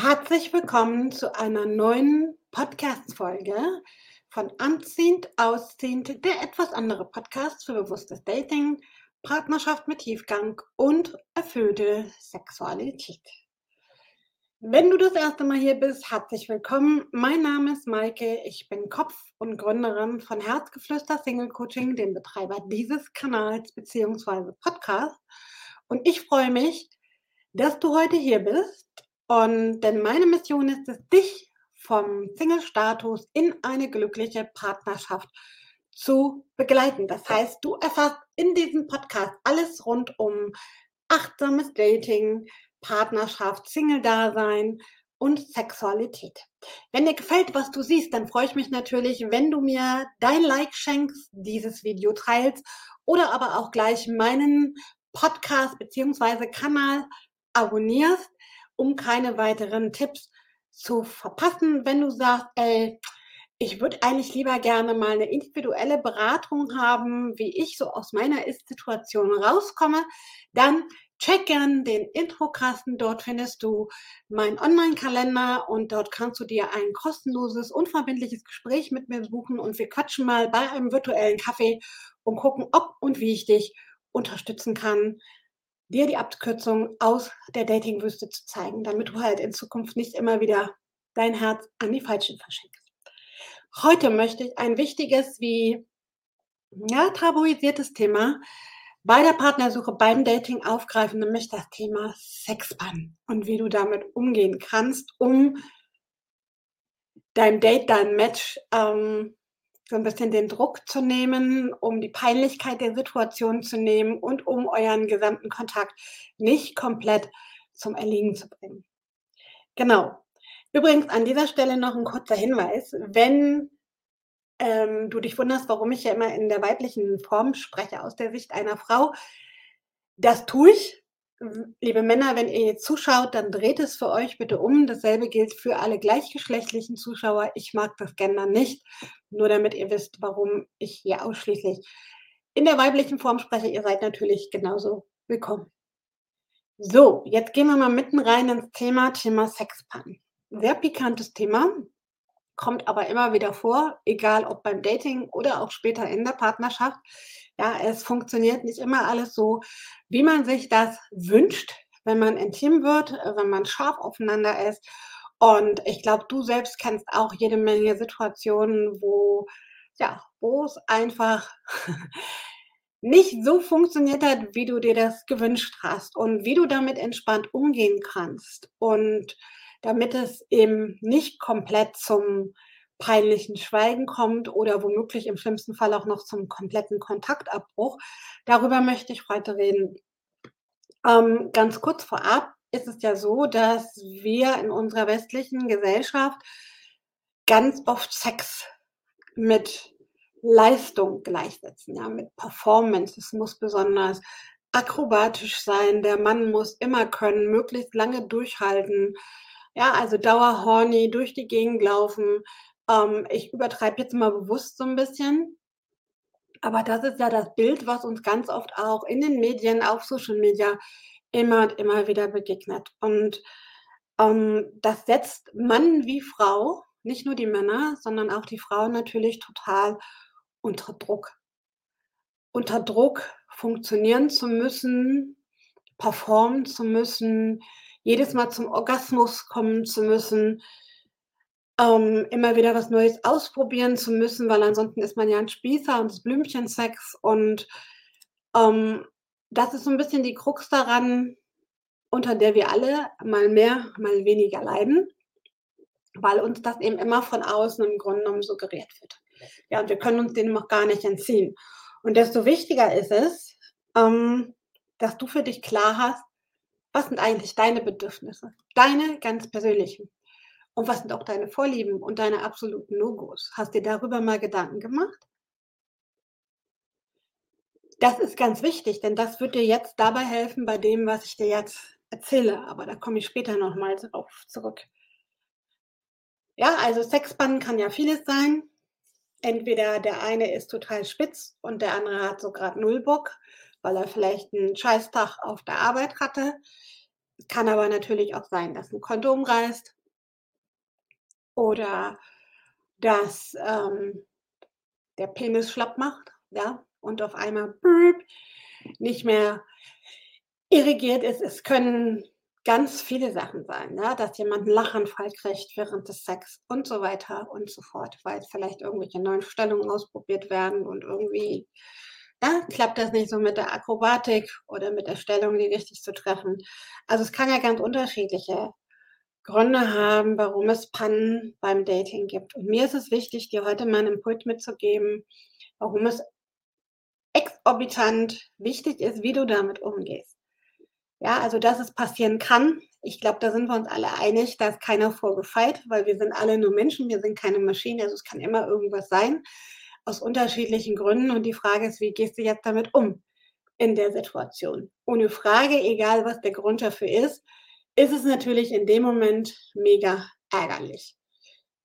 Herzlich willkommen zu einer neuen Podcast-Folge von Anziehend, Ausziehend, der etwas andere Podcast für bewusstes Dating, Partnerschaft mit Tiefgang und erfüllte Sexualität. Wenn du das erste Mal hier bist, herzlich willkommen. Mein Name ist Maike. Ich bin Kopf und Gründerin von Herzgeflüster Single Coaching, dem Betreiber dieses Kanals bzw. Podcast. Und ich freue mich, dass du heute hier bist und denn meine Mission ist es, dich vom Single-Status in eine glückliche Partnerschaft zu begleiten. Das heißt, du erfährst in diesem Podcast alles rund um achtsames Dating, Partnerschaft, Single-Dasein und Sexualität. Wenn dir gefällt, was du siehst, dann freue ich mich natürlich, wenn du mir dein Like schenkst, dieses Video teilst oder aber auch gleich meinen Podcast bzw. Kanal abonnierst um keine weiteren Tipps zu verpassen. Wenn du sagst, ey, ich würde eigentlich lieber gerne mal eine individuelle Beratung haben, wie ich so aus meiner Ist-Situation rauskomme, dann check gern den Introkasten. Dort findest du meinen Online-Kalender und dort kannst du dir ein kostenloses, unverbindliches Gespräch mit mir buchen und wir quatschen mal bei einem virtuellen Kaffee und gucken, ob und wie ich dich unterstützen kann, dir die Abkürzung aus der Datingwüste zu zeigen, damit du halt in Zukunft nicht immer wieder dein Herz an die Falschen verschenkst. Heute möchte ich ein wichtiges wie ja, tabuisiertes Thema bei der Partnersuche, beim Dating aufgreifen, nämlich das Thema Sexbann und wie du damit umgehen kannst, um dein Date, dein Match ähm, so ein bisschen den Druck zu nehmen, um die Peinlichkeit der Situation zu nehmen und um euren gesamten Kontakt nicht komplett zum Erliegen zu bringen. Genau. Übrigens an dieser Stelle noch ein kurzer Hinweis. Wenn ähm, du dich wunderst, warum ich ja immer in der weiblichen Form spreche, aus der Sicht einer Frau, das tue ich, liebe Männer, wenn ihr jetzt zuschaut, dann dreht es für euch bitte um. Dasselbe gilt für alle gleichgeschlechtlichen Zuschauer. Ich mag das Gender nicht, nur damit ihr wisst, warum ich hier ausschließlich in der weiblichen Form spreche. Ihr seid natürlich genauso willkommen. So, jetzt gehen wir mal mitten rein ins Thema, Thema Sexpan. Sehr pikantes Thema, kommt aber immer wieder vor, egal ob beim Dating oder auch später in der Partnerschaft. Ja, es funktioniert nicht immer alles so, wie man sich das wünscht, wenn man intim wird, äh, wenn man scharf aufeinander ist. Und ich glaube, du selbst kennst auch jede Menge Situationen, wo, ja, wo es einfach nicht so funktioniert hat, wie du dir das gewünscht hast und wie du damit entspannt umgehen kannst. Und damit es eben nicht komplett zum peinlichen Schweigen kommt oder womöglich im schlimmsten Fall auch noch zum kompletten Kontaktabbruch. Darüber möchte ich heute reden. Ähm, ganz kurz vorab ist es ja so, dass wir in unserer westlichen Gesellschaft ganz oft Sex mit Leistung gleichsetzen, ja, mit Performance. Es muss besonders akrobatisch sein. Der Mann muss immer können, möglichst lange durchhalten. Ja, also dauerhorny durch die Gegend laufen, ähm, ich übertreibe jetzt mal bewusst so ein bisschen. Aber das ist ja das Bild, was uns ganz oft auch in den Medien, auf Social Media immer und immer wieder begegnet. Und, ähm, das setzt Mann wie Frau, nicht nur die Männer, sondern auch die Frauen natürlich total unter Druck. Unter Druck, funktionieren zu müssen, performen zu müssen, jedes Mal zum Orgasmus kommen zu müssen, ähm, immer wieder was Neues ausprobieren zu müssen, weil ansonsten ist man ja ein Spießer und das Blümchensex und, ähm, das ist so ein bisschen die Krux daran, unter der wir alle mal mehr, mal weniger leiden, weil uns das eben immer von außen im Grunde genommen suggeriert wird. Ja, und wir können uns dem auch gar nicht entziehen. Und desto wichtiger ist es, ähm, dass du für dich klar hast, was sind eigentlich deine Bedürfnisse, deine ganz persönlichen. Und was sind auch deine Vorlieben und deine absoluten No-Gos? Hast dir darüber mal Gedanken gemacht? Das ist ganz wichtig, denn das wird dir jetzt dabei helfen bei dem, was ich dir jetzt erzähle, aber da komme ich später noch mal drauf zurück. Ja, also Sexband kann ja vieles sein. Entweder der eine ist total spitz und der andere hat so grad null Bock, weil er vielleicht einen Scheißtag auf der Arbeit hatte. Kann aber natürlich auch sein, dass 'n Kondom reißt oder dass, ähm, der Penis schlapp macht, ja, und auf einmal nicht mehr irrigiert ist. Es können ganz viele Sachen sein, ne, dass jemand 'n Lachanfall kriegt während des Sex und so weiter und so fort, weil vielleicht irgendwelche neuen Stellungen ausprobiert werden und irgendwie, ja, klappt das nicht so mit der Akrobatik oder mit der Stellung, die richtig zu treffen. Also, es kann ja ganz unterschiedliche Gründe haben, warum es Pannen beim Dating gibt. Und mir ist es wichtig, dir heute mal 'n Impuls mitzugeben, warum es exorbitant wichtig ist, wie du damit umgehst. Ja, also, dass es passieren kann. Ich glaube, da sind wir uns alle einig, da ist keiner vor gefeit, weil wir sind alle nur Menschen, wir sind keine Maschinen. Also, es kann immer irgendwas sein aus unterschiedlichen Gründen und die Frage ist: Wie gehst du jetzt damit um in der Situation? Ohne Frage, egal was der Grund dafür ist, ist es natürlich in dem Moment mega ärgerlich.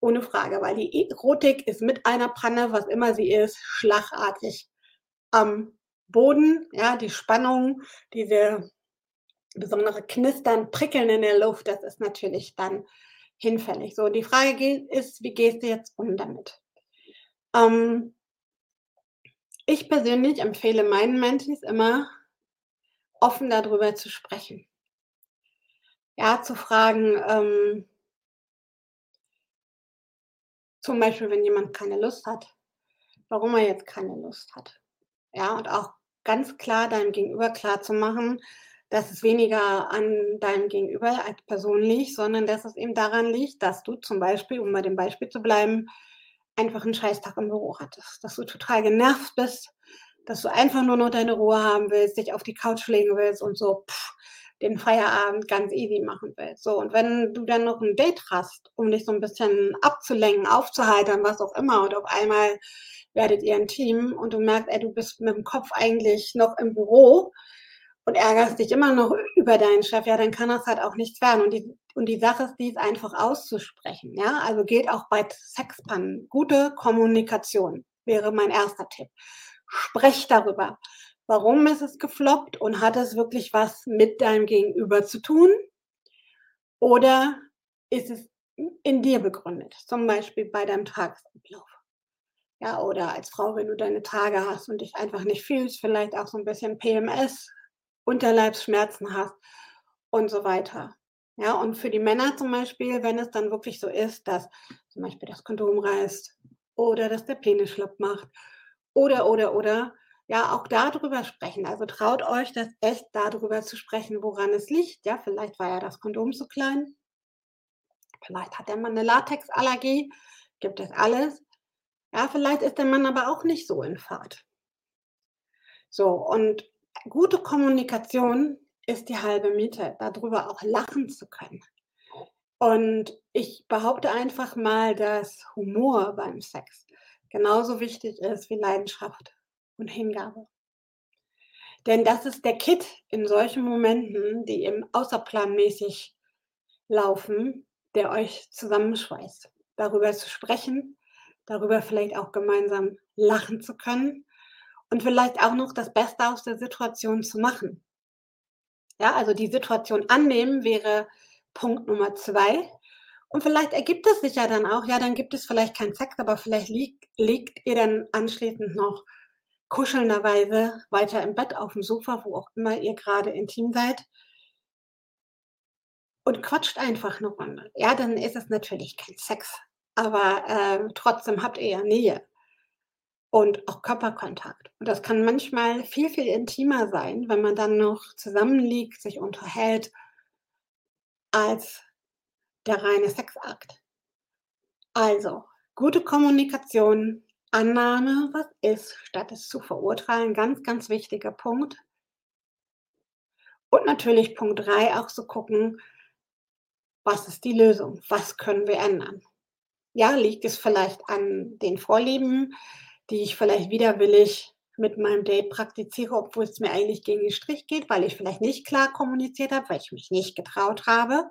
Ohne Frage, weil die Erotik ist mit einer Panne, was immer sie ist, schlagartig am Boden. Ja, die Spannung, diese besondere Knistern, Prickeln in der Luft, das ist natürlich dann hinfällig. So, die Frage ist: Wie gehst du jetzt um damit? Ähm ich persönlich empfehle meinen Mentees immer, offen da drüber zu sprechen. Ja, zu fragen, ähm zum Beispiel, wenn jemand keine Lust hat, warum er jetzt keine Lust hat. Ja, und auch ganz klar deinem Gegenüber klarzumachen, dass es weniger an deinem Gegenüber als Person liegt, sondern dass es eben daran liegt, dass du zum Beispiel, um bei dem Beispiel zu bleiben, einfach 'n Scheißtag im Büro hattest, dass du total genervt bist, dass du einfach nur noch deine Ruhe haben willst, dich auf die Couch legen willst und so den Feierabend ganz easy machen willst. So, und wenn du dann noch 'n Date hast, um dich so 'n bisschen abzulenken, aufzuheitern, was auch immer, und auf einmal werdet ihr 'n Team und du merkst, ey, du bist mit'm Kopf eigentlich noch im Büro und ärgerst dich immer noch über deinen Chef, ja, dann kann das halt auch nichts werden. Und die und die Sache ist, dies einfach auszusprechen, ja? Also, gilt auch bei Sexpannen. Gute Kommunikation wäre mein 1. Tipp. Sprecht darüber. Warum ist es gefloppt und hat es wirklich was mit deinem Gegenüber zu tun? Oder ist es in dir begründet, zum Beispiel bei deinem Tagesablauf? Ja, oder als Frau, wenn du deine Tage hast und dich einfach nicht fühlst, vielleicht auch so 'n bisschen PMS, Unterleibsschmerzen hast und so weiter. Ja, und für die Männer zum Beispiel, wenn es dann wirklich so ist, dass zum Beispiel das Kondom reißt oder dass der Penis schlapp macht oder, oder, oder, ja, auch da drüber sprechen. Also, traut euch das echt, da drüber zu sprechen, woran es liegt. Ja, vielleicht war ja das Kondom zu klein. Vielleicht hat der Mann 'ne Latexallergie, gibt es alles. Ja, vielleicht ist der Mann aber auch nicht so in Fahrt. So, und gute Kommunikation ist die halbe Miete, da drüber auch lachen zu können. Und ich behaupte einfach mal, dass Humor beim Sex genauso wichtig ist wie Leidenschaft und Hingabe. Denn das ist der Kitt in solchen Momenten, die eben außerplanmäßig laufen, der euch zusammenschweißt. Darüber zu sprechen, darüber vielleicht auch gemeinsam lachen zu können und vielleicht auch noch das Beste aus der Situation zu machen. Ja, also, die Situation annehmen wäre Punkt Nummer 2. Und vielleicht ergibt es sich ja dann auch ja, dann gibt es vielleicht keinen Sex, aber vielleicht liegt liegt ihr dann anschließend noch kuschelnderweise weiter im Bett auf'm Sofa, wo auch immer ihr grade intim seid und quatscht einfach 'ne Runde. Ja, dann ist es natürlich kein Sex, aber, ähm, trotzdem habt ihr ja Nähe und auch Körperkontakt. Und das kann manchmal viel, viel intimer sein, wenn man dann noch zusammenliegt, sich unterhält als der reine Sexakt. Also, gute Kommunikation, Annahme, was ist, statt es zu verurteilen, ganz, ganz wichtiger Punkt. Und natürlich Punkt 3 auch zu gucken was ist die Lösung? Was können wir ändern? Ja, liegt es vielleicht an den Vorlieben, die ich vielleicht widerwillig mit meinem Date praktiziere, obwohl es mir eigentlich gegen den Strich geht, weil ich vielleicht nicht klar kommuniziert habe, weil ich mich nicht getraut habe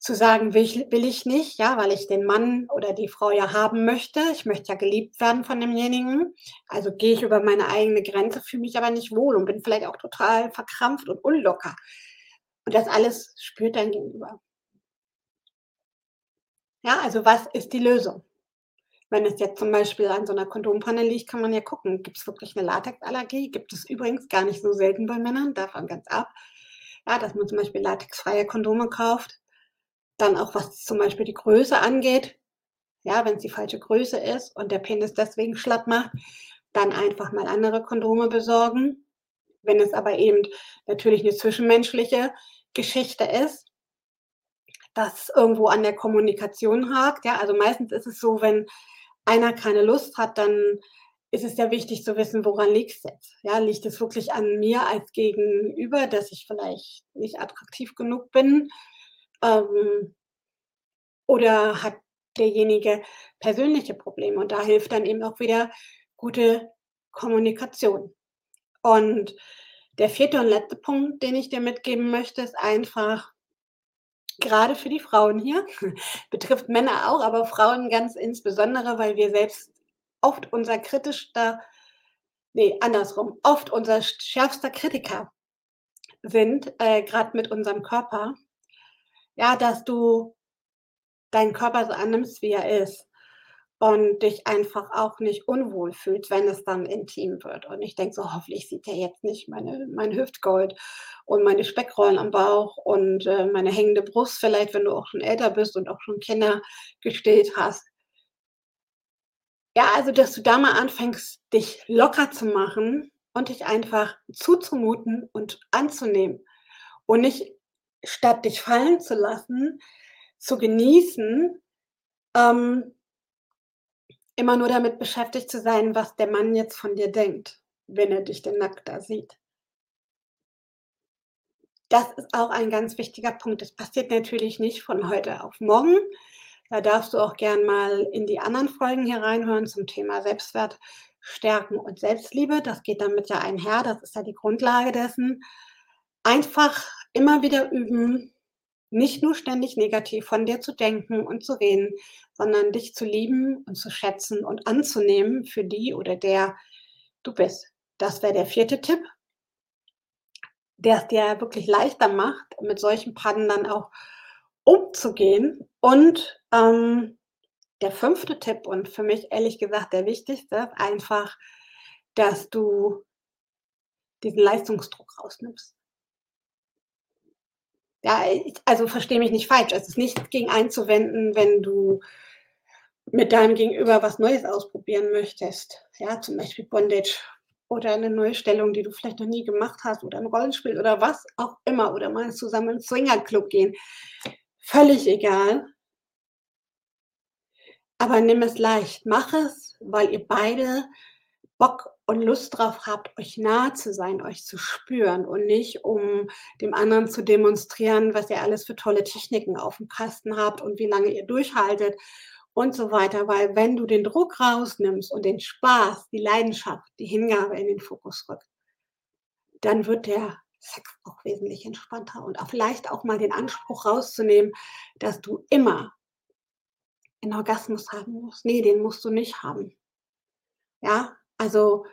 zu sagen: „Will ich will ich nicht“, ja, weil ich den Mann oder die Frau ja haben möchte. Ich möchte ja geliebt werden von demjenigen. Also, gehe ich über meine eigene Grenze, fühle mich aber nicht wohl und bin vielleicht auch total verkrampft und unlocker. Und das alles spürt dein Gegenüber. Ja, also was ist die Lösung? Wenn es jetzt zum Beispiel an so 'ner Kondompanne liegt, kann man ja gucken, gibt's wirklich 'ne Latexallergie? Gibt es übrigens gar nicht so selten bei Männern, davon ganz ab. Ja, dass man zum Beispiel latexfreie Kondome kauft. Dann auch, was zum Beispiel die Größe angeht. Ja, wenn's die falsche Größe ist und der Penis deswegen schlapp macht, dann einfach mal andere Kondome besorgen. Wenn es aber eben natürlich 'ne zwischenmenschliche Geschichte ist dass irgendwo an der Kommunikation hakt, ja? Also, meistens ist es so, wenn einer keine Lust hat, dann ist es ja wichtig zu wissen, woran liegt's jetzt? Ja, liegt es wirklich an mir als Gegenüber, dass ich vielleicht nicht attraktiv genug bin? Ähm oder hat derjenige persönliche Probleme? Und da hilft dann eben auch wieder gute Kommunikation. Und der 4. und letzte Punkt, den ich dir mitgeben möchte, ist einfach grade für die Frauen hier, betrifft Männer auch, aber Frauen ganz insbesondere, weil wir selbst oft unser kritischster ne, andersrum, oft unser sch schärfster Kritiker sind, äh, grad mit unserem Körper. Ja, dass du deinen Körper so annimmst, wie er ist und dich einfach auch nicht unwohl fühlst, wenn es dann intim wird. Und ich denke so: „Hoffentlich sieht der jetzt nicht meine mein Hüftgold und meine Speckrollen am Bauch und, äh, meine hängende Brust“, vielleicht, wenn du auch schon älter bist und auch schon Kinder gestillt hast. Ja, also, dass du da mal anfängst, dich locker zu machen und dich einfach zuzumuten und anzunehmen und nicht statt dich fallen zu lassen, zu genießen, ähm immer nur damit beschäftigt zu sein, was der Mann jetzt von dir denkt, wenn er dich denn nackt da sieht. Das ist auch ein ganz wichtiger Punkt. Das passiert natürlich nicht von heute auf morgen. Da darfst du auch gern mal in die anderen Folgen hier reinhören zum Thema Selbstwert stärken und Selbstliebe. Das geht damit ja einher, das ist ja die Grundlage dessen. Einfach immer wieder üben, nicht nur ständig negativ von dir zu denken und zu reden, sondern dich zu lieben und zu schätzen und anzunehmen für die oder der du bist. Das wäre der 4. Tipp der's dir wirklich leichter macht, mit solchen Pannen dann auch umzugehen. Und, ähm, der 5. Tipp und für mich ehrlich gesagt der wichtigste, einfach, dass du diesen Leistungsdruck rausnimmst. Ja, also, verstehe mich nicht falsch. Es ist nichts gegen einzuwenden, wenn du mit deinem Gegenüber was Neues ausprobieren möchtest. Ja, zum Beispiel Bondage oder 'ne neue Stellung, die du vielleicht noch nie gemacht hast oder 'n Rollenspiel oder was auch immer oder mal zusammen in Swingerclub gehen. Völlig egal. Aber nimm es leicht. Mach es, weil ihr beide Bock und Lust drauf habt, euch nahe zu sein, euch zu spüren und nicht, um dem anderen zu demonstrieren, was ihr alles für tolle Techniken auf'm Kasten habt und wie lange ihr durchhaltet und so weiter. Weil wenn du den Druck rausnimmst und den Spaß, die Leidenschaft, die Hingabe in den Fokus rückt dann wird der Sex auch wesentlich entspannter und auch vielleicht auch mal den Anspruch rauszunehmen, dass du immer 'n Orgasmus haben musst. Ne, den musst du nicht haben. Ja, also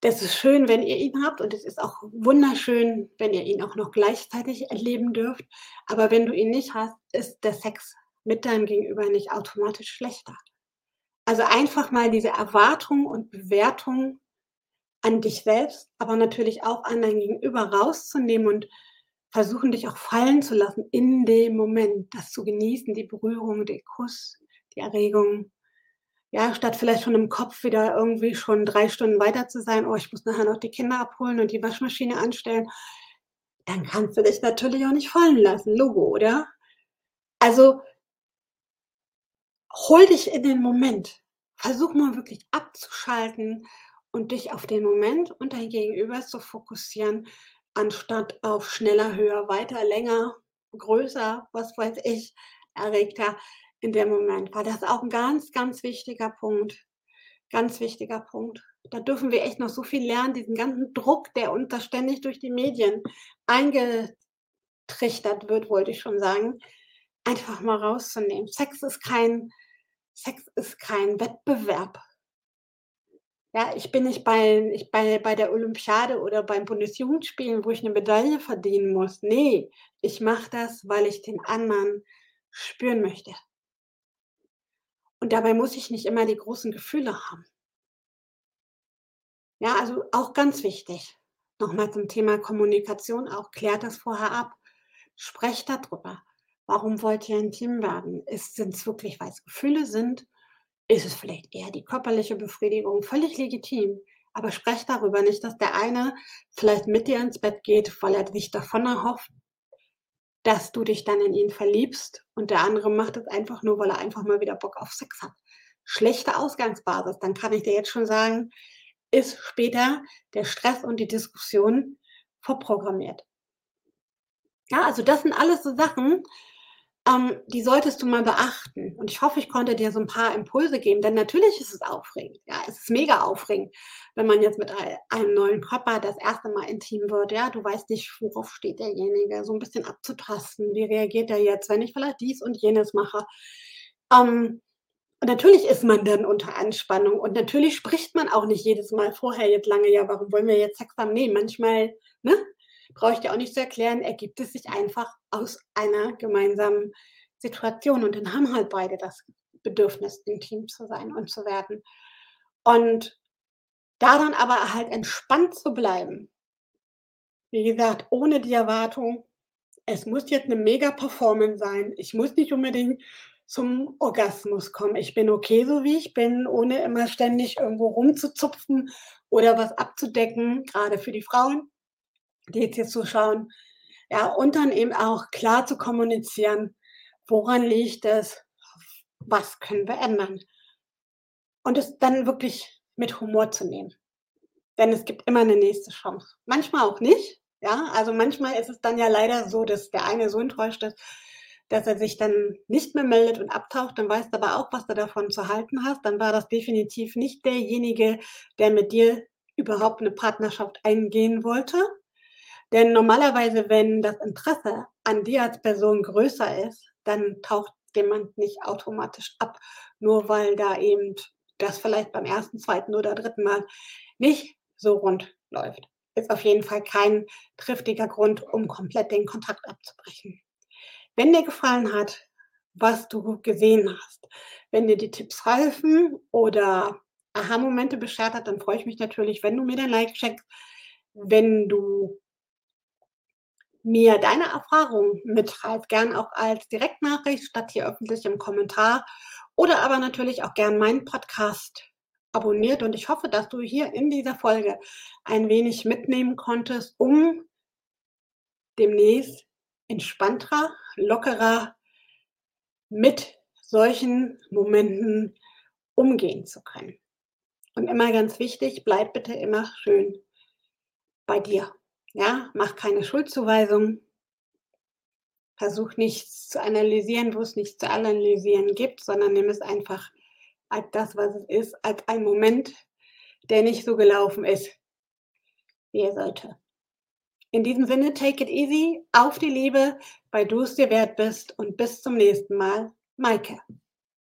das ist schön, wenn ihr ihn habt und es ist auch wunderschön, wenn ihr ihn auch noch gleichzeitig erleben dürft. Aber wenn du ihn nicht hast, ist der Sex mit deinem Gegenüber nicht automatisch schlechter. Also, einfach mal diese Erwartung und Bewertung an dich selbst, aber natürlich auch an dein Gegenüber rauszunehmen und versuchen, dich auch fallen zu lassen in dem Moment, das zu genießen, die Berührung, den Kuss, die Erregung. Ja, statt vielleicht schon im Kopf wieder irgendwie schon 3 Stunden weiter zu sein: „Oh, ich muss nachher noch die Kinder abholen und die Waschmaschine anstellen.“ Dann kannst du dich natürlich auch nicht fallen lassen, Logo, oder? Also hol dich in den Moment. Versuch mal wirklich abzuschalten und dich auf den Moment und dein Gegenüber zu fokussieren, anstatt auf schneller, höher, weiter, länger, größer, was weiß ich, erregter in dem Moment. Weil das auch 'n ganz, ganz wichtiger Punkt. Ganz wichtiger Punkt. Da dürfen wir echt noch so viel lernen, diesen ganzen Druck, der uns da ständig durch die Medien eingetrichtert wird, wollte ich schon sagen, einfach mal rauszunehmen. Sex ist kein Sex ist kein Wettbewerb. Ja, ich bin nicht bei ich bei bei der Olympiade oder beim Bundesjugendspielen, wo ich 'ne Medaille verdienen muss. Ne, ich mache das, weil ich den anderen spüren möchte. Und dabei muss ich nicht immer die großen Gefühle haben. Ja, also auch ganz wichtig. Noch mal zum Thema Kommunikation auch, klärt das vorher ab. Sprecht da drüber. Warum wollt ihr 'n Team werden? Ist sind's wirklich, weil's Gefühle sind? Ist es vielleicht eher die körperliche Befriedigung? Völlig legitim, aber sprecht darüber. Nicht, dass der eine vielleicht mit dir ins Bett geht, weil er sich davon erhofft, dass du dich dann in ihn verliebst und der andere macht es einfach nur, weil er einfach mal wieder Bock auf Sex hat. Schlechte Ausgangsbasis. Dann kann ich dir jetzt schon sagen, ist später der Stress und die Diskussion vorprogrammiert. Ja, also das sind alles so Sachen, ähm, die solltest du mal beachten. Und ich hoffe, ich konnte dir so 'n paar Impulse geben, denn natürlich ist es aufregend. Ja, es ist mega aufregend, wenn man jetzt mit ei einem neuen Körper das 1. Mal intim wird, ja? Du weißt nicht, worauf steht derjenige, so 'n bisschen abzutasten. Wie reagiert der jetzt, wenn ich vielleicht dies und jenes mache? Ähm, und natürlich ist man dann unter Anspannung und natürlich spricht man auch nicht jedes Mal vorher jetzt lange: „Ja, warum wollen wir jetzt Sex haben?“ Ne, manchmal, ne, brauche ich dir auch nicht zu erklären, ergibt es sich einfach aus einer gemeinsamen Situation und dann haben halt beide das Bedürfnis, intim zu sein und zu werden. Und da dann aber halt entspannt zu bleiben wie gesagt, ohne die Erwartung, es muss jetzt 'ne Mega-Performance sein. Ich muss nicht unbedingt zum Orgasmus kommen. Ich bin okay, so wie ich bin, ohne immer ständig irgendwo rumzuzupfen oder was abzudecken, grade für die Frauen, die jetzt hier zuschauen. Ja, und dann eben auch klar zu kommunizieren: Woran liegt es? Was können wir ändern? Und es dann wirklich mit Humor zu nehmen. Denn es gibt immer 'ne nächste Chance. Manchmal auch nicht, ja? Also, manchmal ist es dann ja leider so, dass der eine so enttäuscht ist, dass er sich dann nicht mehr meldet und abtaucht. Dann weißt du aber auch, was du davon zu halten hast. Dann war das definitiv nicht derjenige, der mit dir überhaupt 'ne Partnerschaft eingehen wollte. Denn normalerweise, wenn das Interesse an dir als Person größer ist, dann taucht jemand nicht automatisch ab, nur weil da eben das vielleicht beim 1., 2. oder 3. Mal nicht so rund läuft. Ist auf jeden Fall kein triftiger Grund, um komplett den Kontakt abzubrechen. Wenn dir gefallen hat, was du gesehen hast, wenn dir die Tipps halfen oder Aha-Momente beschert hat, dann freue ich mich natürlich, wenn du mir dein Like schenkst, wenn du mir deine Erfahrungen mitteilst, gern auch als Direktnachricht statt hier öffentlich im Kommentar oder aber natürlich auch gern meinen Podcast abonniert. Und ich hoffe, dass du hier in dieser Folge ein wenig mitnehmen konntest, um demnächst entspannter, lockerer mit solchen Momenten umgehen zu können. Und immer ganz wichtig, bleib bitte immer schön bei dir, ja? Mach keine Schuldzuweisungen. Versuch nichts zu analysieren, wo's nichts zu analysieren gibt, sondern nimm es einfach als das, was es ist, als ein Moment, der nicht so gelaufen ist, wie er sollte. In diesem Sinne, take it easy, auf die Liebe, weil du es dir wert bist und bis zum nächsten Mal, Maike.